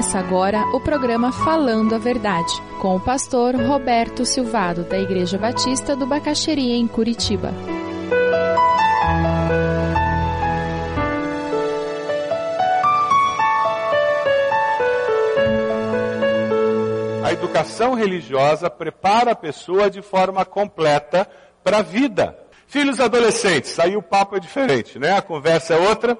Começa agora o programa Falando a Verdade, com o pastor Roberto Silvado, da Igreja Batista do Bacaxeria, em Curitiba. A educação religiosa prepara a pessoa de forma completa para a vida. Filhos adolescentes, aí o papo é diferente, né? A conversa é outra.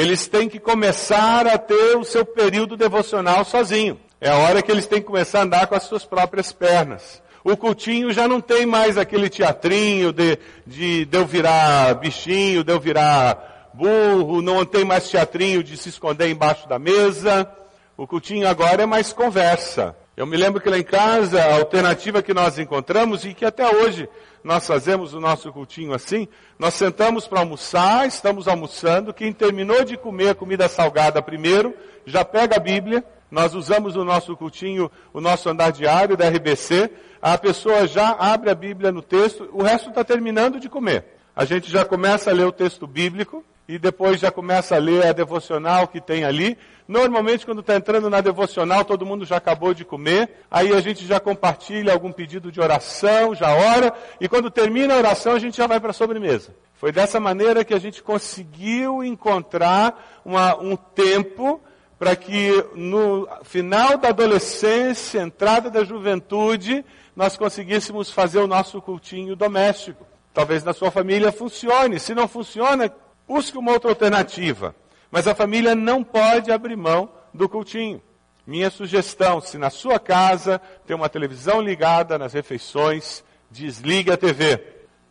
Eles têm que começar a ter o seu período devocional sozinho. É a hora que eles têm que começar a andar com as suas próprias pernas. O cultinho já não tem mais aquele teatrinho de, de, de eu virar bichinho, de eu virar burro, não tem mais teatrinho de se esconder embaixo da mesa. O cultinho agora é mais conversa. Eu me lembro que lá em casa, a alternativa que nós encontramos e que até hoje nós fazemos o nosso cultinho assim, nós sentamos para almoçar, estamos almoçando, quem terminou de comer a comida salgada primeiro, já pega a Bíblia, nós usamos o nosso cultinho, o nosso andar diário da RBC, a pessoa já abre a Bíblia no texto, o resto está terminando de comer. A gente já começa a ler o texto bíblico, e depois já começa a ler a devocional que tem ali. Normalmente, quando está entrando na devocional, todo mundo já acabou de comer. Aí a gente já compartilha algum pedido de oração, já ora. E quando termina a oração, a gente já vai para a sobremesa. Foi dessa maneira que a gente conseguiu encontrar uma, um tempo para que no final da adolescência, entrada da juventude, nós conseguíssemos fazer o nosso cultinho doméstico. Talvez na sua família funcione. Se não funciona, Busque uma outra alternativa. Mas a família não pode abrir mão do cultinho. Minha sugestão, se na sua casa tem uma televisão ligada nas refeições, desligue a TV.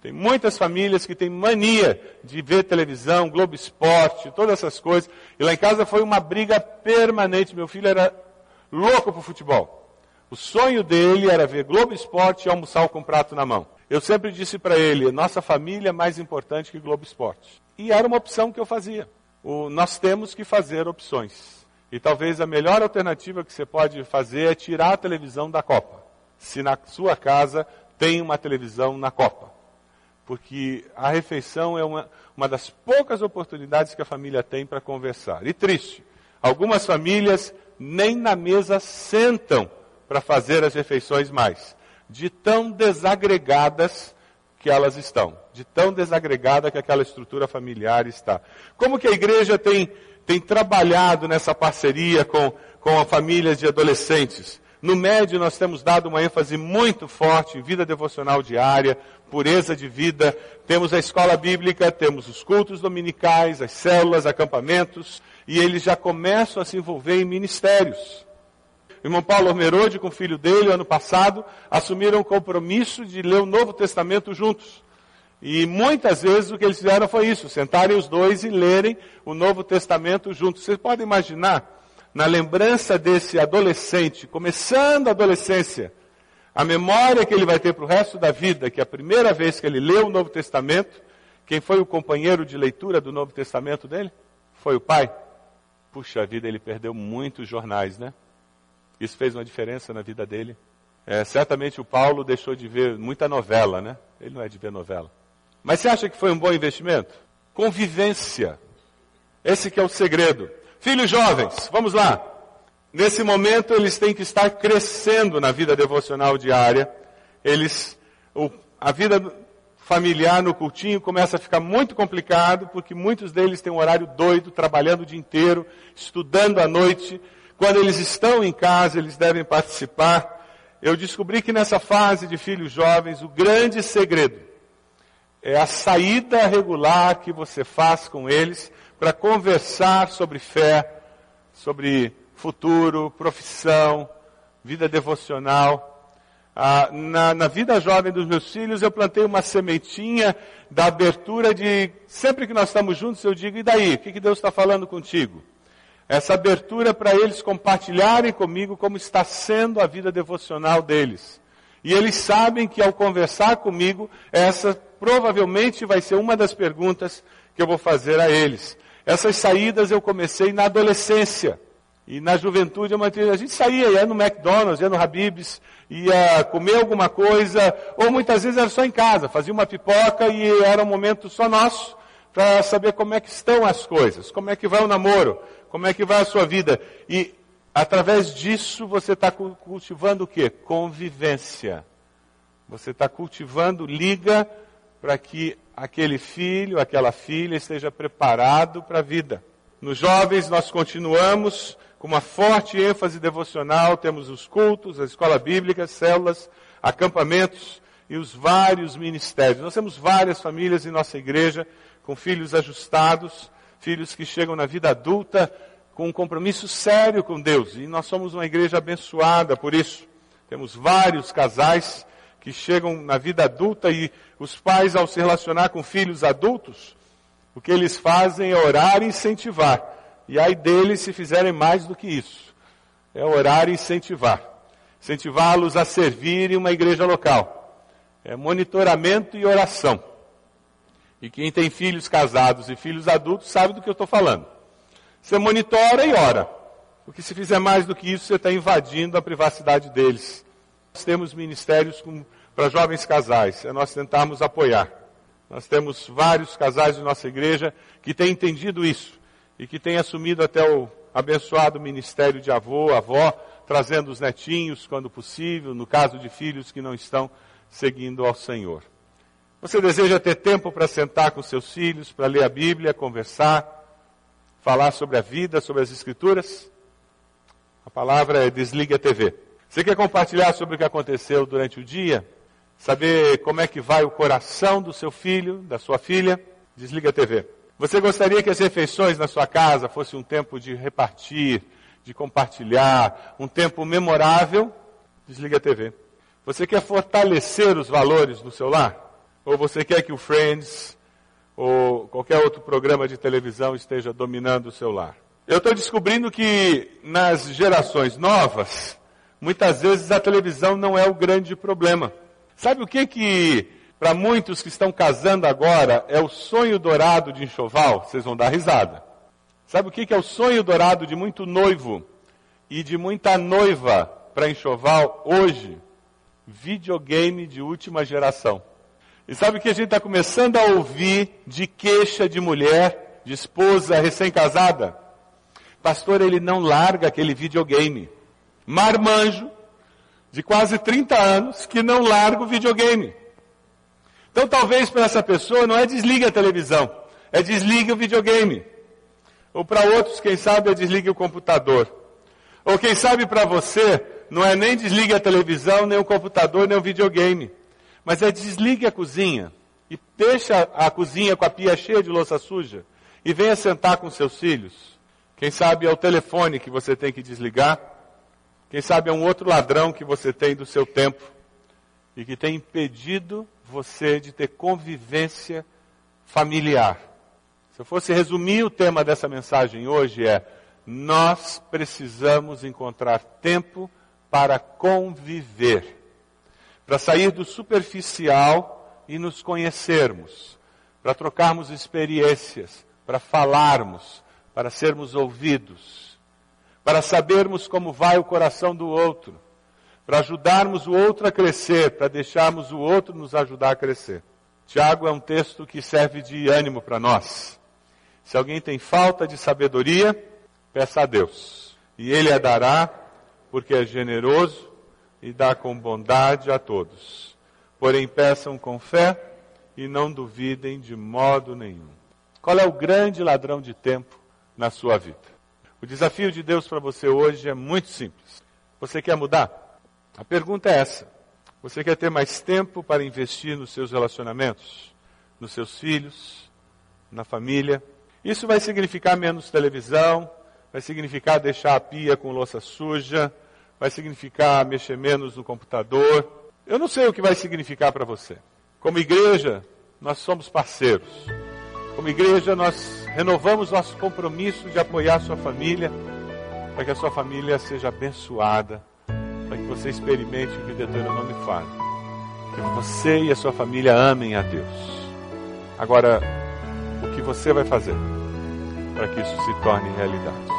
Tem muitas famílias que têm mania de ver televisão, Globo Esporte, todas essas coisas. E lá em casa foi uma briga permanente. Meu filho era louco por futebol. O sonho dele era ver Globo Esporte e almoçar com um prato na mão. Eu sempre disse para ele, nossa família é mais importante que Globo Esporte. E era uma opção que eu fazia. O, nós temos que fazer opções. E talvez a melhor alternativa que você pode fazer é tirar a televisão da Copa. Se na sua casa tem uma televisão na Copa. Porque a refeição é uma, uma das poucas oportunidades que a família tem para conversar. E triste, algumas famílias nem na mesa sentam para fazer as refeições mais, de tão desagregadas que elas estão, de tão desagregada que aquela estrutura familiar está. Como que a igreja tem, tem trabalhado nessa parceria com, com famílias de adolescentes? No médio, nós temos dado uma ênfase muito forte em vida devocional diária, pureza de vida. Temos a escola bíblica, temos os cultos dominicais, as células, acampamentos, e eles já começam a se envolver em ministérios. O irmão Paulo Ormerode, com o filho dele, ano passado, assumiram o compromisso de ler o Novo Testamento juntos. E muitas vezes o que eles fizeram foi isso, sentarem os dois e lerem o Novo Testamento juntos. Vocês podem imaginar, na lembrança desse adolescente, começando a adolescência, a memória que ele vai ter para o resto da vida, que é a primeira vez que ele leu o Novo Testamento, quem foi o companheiro de leitura do Novo Testamento dele? Foi o pai. Puxa vida, ele perdeu muitos jornais, né? Isso fez uma diferença na vida dele. É, certamente o Paulo deixou de ver muita novela, né? Ele não é de ver novela. Mas você acha que foi um bom investimento? Convivência. Esse que é o segredo. Filhos jovens, vamos lá. Nesse momento eles têm que estar crescendo na vida devocional diária. Eles, o, a vida familiar no cultinho começa a ficar muito complicado, porque muitos deles têm um horário doido, trabalhando o dia inteiro, estudando à noite, quando eles estão em casa, eles devem participar. Eu descobri que nessa fase de filhos jovens, o grande segredo é a saída regular que você faz com eles para conversar sobre fé, sobre futuro, profissão, vida devocional. Ah, na, na, vida jovem dos meus filhos, eu plantei uma sementinha da abertura de, sempre que nós estamos juntos, eu digo, e daí? O que, que Deus está falando contigo? Essa abertura para eles compartilharem comigo como está sendo a vida devocional deles. E eles sabem que ao conversar comigo, essa provavelmente vai ser uma das perguntas que eu vou fazer a eles. Essas saídas eu comecei na adolescência. E na juventude a gente saía, ia no McDonald's, ia no Habib's, ia comer alguma coisa, ou muitas vezes era só em casa, fazia uma pipoca e era um momento só nosso para saber como é que estão as coisas, como é que vai o namoro, como é que vai a sua vida. E Através disso você está cultivando o quê? Convivência. Você está cultivando liga para que aquele filho, aquela filha esteja preparado para a vida. Nos jovens nós continuamos com uma forte ênfase devocional, temos os cultos, a escola bíblica, células, acampamentos e os vários ministérios. Nós temos várias famílias em nossa igreja com filhos ajustados, filhos que chegam na vida adulta com um compromisso sério com Deus. E nós somos uma igreja abençoada por isso. Temos vários casais que chegam na vida adulta e os pais, ao se relacionar com filhos adultos, o que eles fazem é orar e incentivar. E aí deles se fizerem mais do que isso. É orar e incentivar. Incentivá-los a servir em uma igreja local. É monitoramento e oração. E quem tem filhos casados e filhos adultos sabe do que eu estou falando. Você monitora e ora. Porque se fizer mais do que isso, você está invadindo a privacidade deles. Nós temos ministérios para jovens casais, é nós tentarmos apoiar. Nós temos vários casais de nossa igreja que têm entendido isso e que têm assumido até o abençoado ministério de avô, avó, trazendo os netinhos quando possível, no caso de filhos que não estão seguindo ao Senhor. Você deseja ter tempo para sentar com seus filhos, para ler a Bíblia, conversar, falar sobre a vida, sobre as Escrituras? A palavra é desligue a TV. Você quer compartilhar sobre o que aconteceu durante o dia? Saber como é que vai o coração do seu filho, da sua filha? Desliga a TV. Você gostaria que as refeições na sua casa fosse um tempo de repartir, de compartilhar, um tempo memorável? Desliga a TV. Você quer fortalecer os valores do seu lar? Ou você quer que o Friends ou qualquer outro programa de televisão esteja dominando o seu lar? Eu estou descobrindo que nas gerações novas, muitas vezes a televisão não é o grande problema. Sabe o que que para muitos que estão casando agora é o sonho dourado de enxoval? Vocês vão dar risada. Sabe o que que é o sonho dourado de muito noivo e de muita noiva para enxoval hoje? Videogame de última geração. E sabe o que a gente está começando a ouvir de queixa de mulher, de esposa recém-casada? Pastor, ele não larga aquele videogame. Marmanjo, de quase 30 anos, que não larga o videogame. Então talvez para essa pessoa não é desligue a televisão, é desligue o videogame. Ou para outros, quem sabe, é desligue o computador. Ou quem sabe para você, não é nem desligue a televisão, nem o computador, nem o videogame mas é desligue a cozinha e deixa a cozinha com a pia cheia de louça suja e venha sentar com seus filhos. Quem sabe é o telefone que você tem que desligar. Quem sabe é um outro ladrão que você tem do seu tempo e que tem impedido você de ter convivência familiar. Se eu fosse resumir o tema dessa mensagem hoje é nós precisamos encontrar tempo para conviver para sair do superficial e nos conhecermos, para trocarmos experiências, para falarmos, para sermos ouvidos, para sabermos como vai o coração do outro, para ajudarmos o outro a crescer, para deixarmos o outro nos ajudar a crescer. Tiago é um texto que serve de ânimo para nós. Se alguém tem falta de sabedoria, peça a Deus, e Ele a dará, porque é generoso e dá com bondade a todos. Porém, peçam com fé e não duvidem de modo nenhum. Qual é o grande ladrão de tempo na sua vida? O desafio de Deus para você hoje é muito simples. Você quer mudar? A pergunta é essa. Você quer ter mais tempo para investir nos seus relacionamentos, nos seus filhos, na família? Isso vai significar menos televisão, vai significar deixar a pia com louça suja, vai significar mexer menos no computador. Eu não sei o que vai significar para você. Como igreja, nós somos parceiros. Como igreja, nós renovamos nosso compromisso de apoiar sua família, para que a sua família seja abençoada, para que você experimente o que Deuteronômio fala. Que você e a sua família amem a Deus. Agora, o que você vai fazer para que isso se torne realidade?